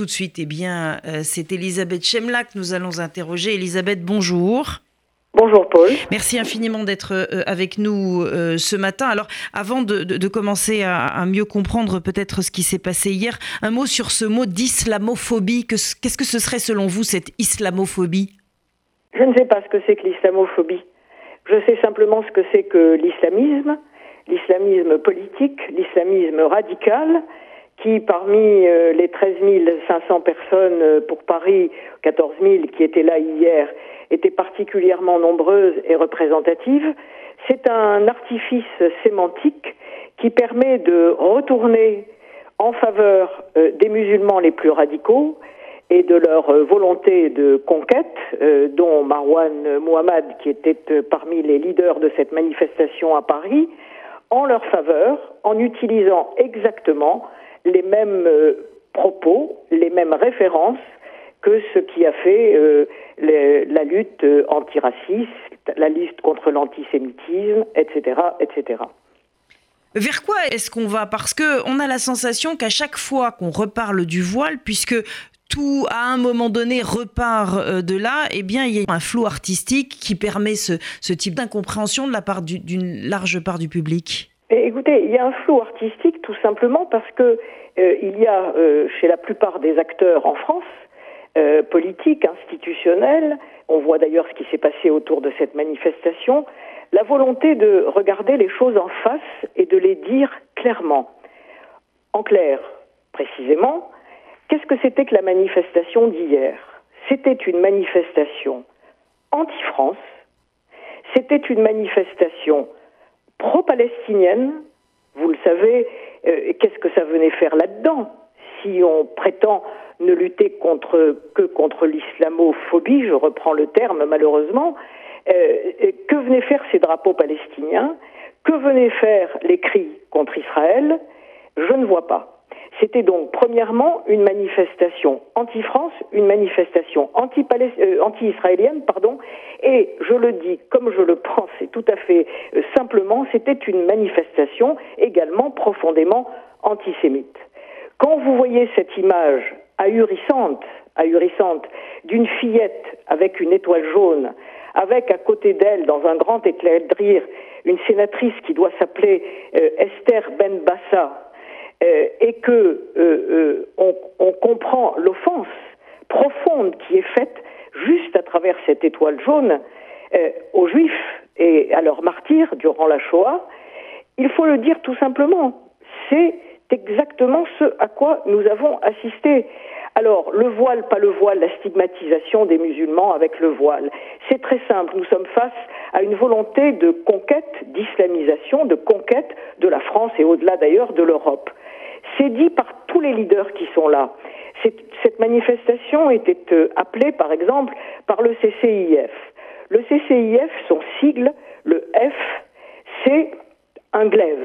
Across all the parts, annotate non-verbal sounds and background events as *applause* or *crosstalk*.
tout de suite, eh bien, euh, c'est Elisabeth Chemla que nous allons interroger. Elisabeth, bonjour. Bonjour Paul. Merci infiniment d'être euh, avec nous euh, ce matin. Alors, avant de, commencer à, mieux comprendre peut-être ce qui s'est passé hier, un mot sur ce mot d'islamophobie. Qu'est-ce que ce serait selon vous cette islamophobie? Je ne sais pas ce que c'est que l'islamophobie. Je sais simplement ce que c'est que l'islamisme, l'islamisme politique, l'islamisme radical, qui parmi euh, les 13 500 personnes euh, pour Paris, 14 000 qui étaient là hier, étaient particulièrement nombreuses et représentatives, c'est un artifice sémantique qui permet de retourner en faveur euh, des musulmans les plus radicaux et de leur volonté de conquête, dont Marwan Mohammad, qui était parmi les leaders de cette manifestation à Paris, en leur faveur, en utilisant exactement les mêmes euh, propos, les mêmes références que ce qui a fait euh, la lutte euh, antiraciste, la lutte contre l'antisémitisme, etc., etc. Vers quoi est-ce qu'on va? Parce que on a la sensation qu'à chaque fois qu'on reparle du voile, puisque tout à un moment donné repart de là, eh bien il y a un flou artistique qui permet ce, ce type d'incompréhension de la part d'une large part du public. Écoutez, il y a un flou artistique tout simplement parce que euh, il y a euh, chez la plupart des acteurs en France, euh, politiques, institutionnels, on voit d'ailleurs ce qui s'est passé autour de cette manifestation, la volonté de regarder les choses en face et de les dire clairement. En clair, précisément, qu'est-ce que c'était que la manifestation d'hier? C'était une manifestation anti-France, c'était une manifestation pro-palestinienne. Vous le savez, euh, qu'est-ce que ça venait faire là-dedans Si on prétend ne lutter que contre l'islamophobie, je reprends le terme malheureusement, euh, que venaient faire ces drapeaux palestiniens? Que venaient faire les cris contre Israël? Je ne vois pas. C'était donc premièrement une manifestation anti-France, une manifestation euh, anti-israélienne, pardon, et je le dis comme je le pense et tout à fait euh, simplement, c'était une manifestation également profondément antisémite. Quand vous voyez cette image ahurissante, ahurissante d'une fillette avec une étoile jaune, avec à côté d'elle, dans un grand éclair de rire, une sénatrice qui doit s'appeler euh, Esther Ben Bassa, euh, et que euh, euh, on, on, comprend l'offense profonde qui est faite juste à travers cette étoile jaune aux Juifs et à leurs martyrs durant la Shoah, il faut le dire tout simplement. C'est exactement ce à quoi nous avons assisté. Alors, le voile, pas le voile, la stigmatisation des musulmans avec le voile. C'est très simple. Nous sommes face à une volonté de conquête, d'islamisation, de conquête de la France et au-delà d'ailleurs de l'Europe. C'est dit par tous les leaders qui sont là. Cette manifestation était euh, appelée, par exemple, par le CCIF. Le CCIF, son sigle, le F, c'est un glaive.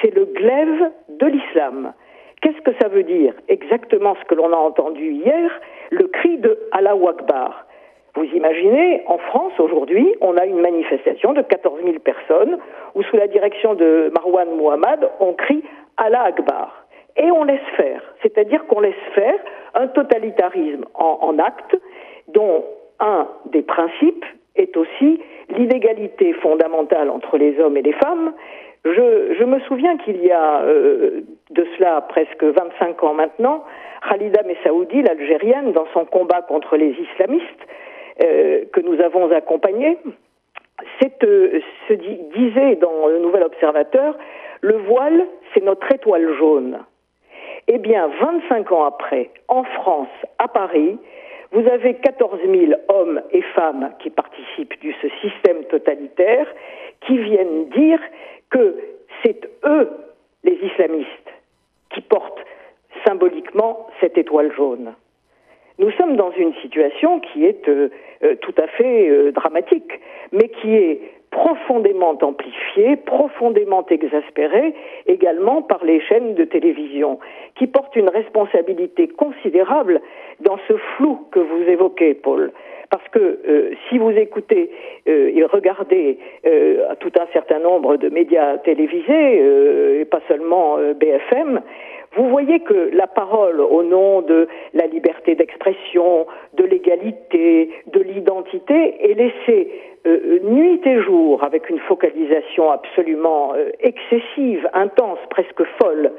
C'est le glaive de l'islam. Qu'est-ce que ça veut dire Exactement ce que l'on a entendu hier, le cri de Allah Akbar. Vous imaginez, en France aujourd'hui, on a une manifestation de 14 000 personnes où sous la direction de Marwan Mohammad, on crie Allah Akbar et on laisse faire. C'est-à-dire qu'on laisse faire un totalitarisme en, en, acte dont un des principes est aussi l'inégalité fondamentale entre les hommes et les femmes. Je, je me souviens qu'il y a euh, de cela presque 25 ans maintenant, Khalida Messaoudi, l'Algérienne, dans son combat contre les islamistes, euh, que nous avons accompagné, euh, se disait dans le Nouvel Observateur, le voile, c'est notre étoile jaune. Eh bien, 25 ans après, en France, à Paris, vous avez 14 000 hommes et femmes qui participent de ce système totalitaire qui viennent dire que c'est eux, les islamistes, qui portent symboliquement cette étoile jaune. Nous sommes dans une situation qui est euh, euh, tout à fait euh, dramatique, mais qui est profondément amplifié, profondément exaspéré également par les chaînes de télévision, qui portent une responsabilité considérable dans ce flou que vous évoquez, Paul. Parce que euh, si vous écoutez euh, et regardez euh, tout un certain nombre de médias télévisés, et pas seulement BFM, Vous voyez que la parole au nom de la liberté d'expression, de l'égalité, de l'identité est laissée nuit et jour avec une focalisation absolument excessive, intense, presque folle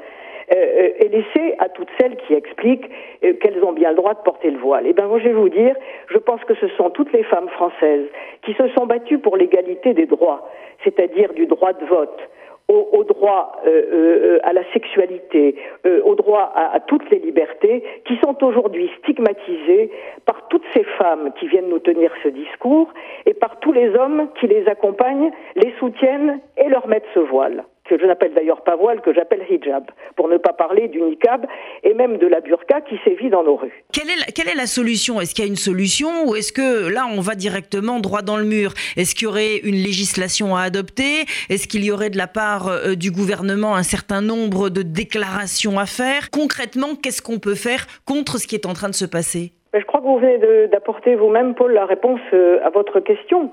euh, est laissée à toutes celles qui expliquent qu'elles ont bien le droit de porter le voile. Eh bien moi je vais vous dire, je pense que ce sont toutes les femmes françaises qui se sont battues pour l'égalité des droits, c'est-à-dire du droit de vote, au, droit euh, euh, à la sexualité, euh, au droit à, à, toutes les libertés, qui sont aujourd'hui stigmatisées par toutes ces femmes qui viennent nous tenir ce discours et par tous les hommes qui les accompagnent, les soutiennent et leur mettent ce voile que je n'appelle d'ailleurs pas voile, que j'appelle hijab, pour ne pas parler du niqab et même de la burqa qui sévit dans nos rues. Quelle est la, quelle est la solution? Est-ce qu'il y a une solution ou est-ce que là on va directement droit dans le mur? Est-ce qu'il y aurait une législation à adopter? Est-ce qu'il y aurait de la part euh, du gouvernement un certain nombre de déclarations à faire? Concrètement, qu'est-ce qu'on peut faire contre ce qui est en train de se passer? Je crois que vous venez d'apporter vous-même, Paul, la réponse euh, à votre question.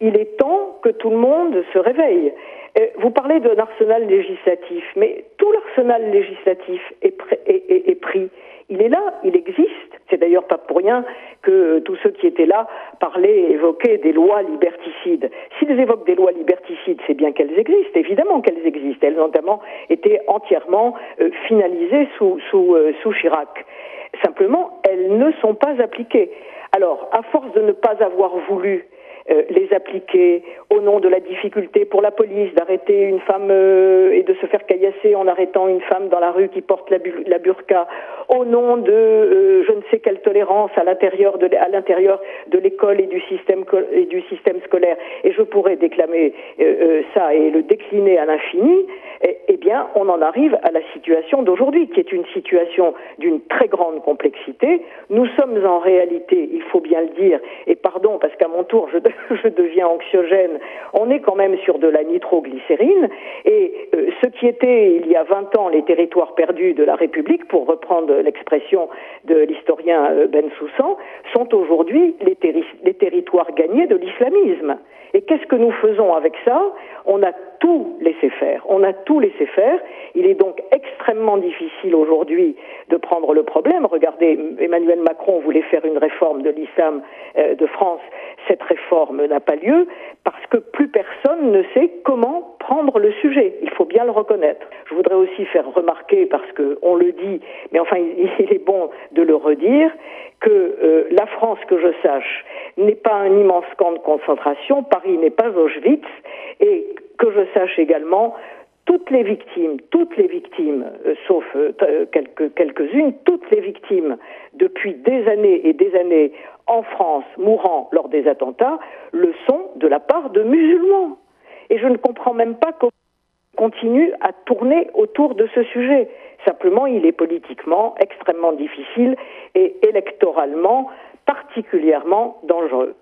Il est temps que tout le monde se réveille. Euh, vous parlez d'un arsenal législatif, mais tout l'arsenal législatif est, pris. Il est là, il existe. C'est d'ailleurs pas pour rien que tous ceux qui étaient là parlaient, évoquaient des lois liberticides. S'ils évoquent des lois liberticides, c'est bien qu'elles existent, évidemment qu'elles existent. Elles ont notamment été entièrement euh, finalisées euh, sous Chirac. Simplement, elles ne sont pas appliquées. Alors, à force de ne pas avoir voulu euh, les appliquer au nom de la difficulté pour la police d'arrêter une femme euh, et de se faire caillasser en arrêtant une femme dans la rue qui porte la, burqa, au nom de euh, je ne sais quelle tolérance à l'intérieur de l'école et du système et du système scolaire. Et je pourrais déclamer ça et le décliner à l'infini. Eh, eh bien, on en arrive à la situation d'aujourd'hui, qui est une situation d'une très grande complexité. Nous sommes en réalité, il faut bien le dire, et pardon parce qu'à mon tour je *laughs* je deviens anxiogène, on est quand même sur de la nitroglycérine. Et euh, ce qui était il y a 20 ans les territoires perdus de la République, pour reprendre l'expression de l'historien euh, Ben Soussan, sont aujourd'hui les, les territoires gagnés de l'islamisme. Et qu'est-ce que nous faisons avec ça? On a tout laissé faire. On a tout laissé faire. Il est donc extrêmement difficile aujourd'hui de prendre le problème. Regardez, Emmanuel Macron voulait faire une réforme de l'islam euh, de France. Cette réforme n'a pas lieu parce que plus personne ne sait comment prendre le sujet. Il faut bien le reconnaître. Je voudrais aussi faire remarquer, parce qu'on le dit, mais enfin *laughs* il est bon de le redire, que euh, la France, que je sache, n'est pas un immense camp de concentration, Paris n'est pas Auschwitz, et que je sache également, toutes les victimes, toutes les victimes, euh, sauf euh, quelques, quelques-unes, toutes les victimes depuis des années et des années en France mourant lors des attentats, le sont de la part de musulmans. Et je ne comprends même pas qu'on continue à tourner autour de ce sujet. Simplement, il est politiquement extrêmement difficile et électoralement particulièrement dangereux.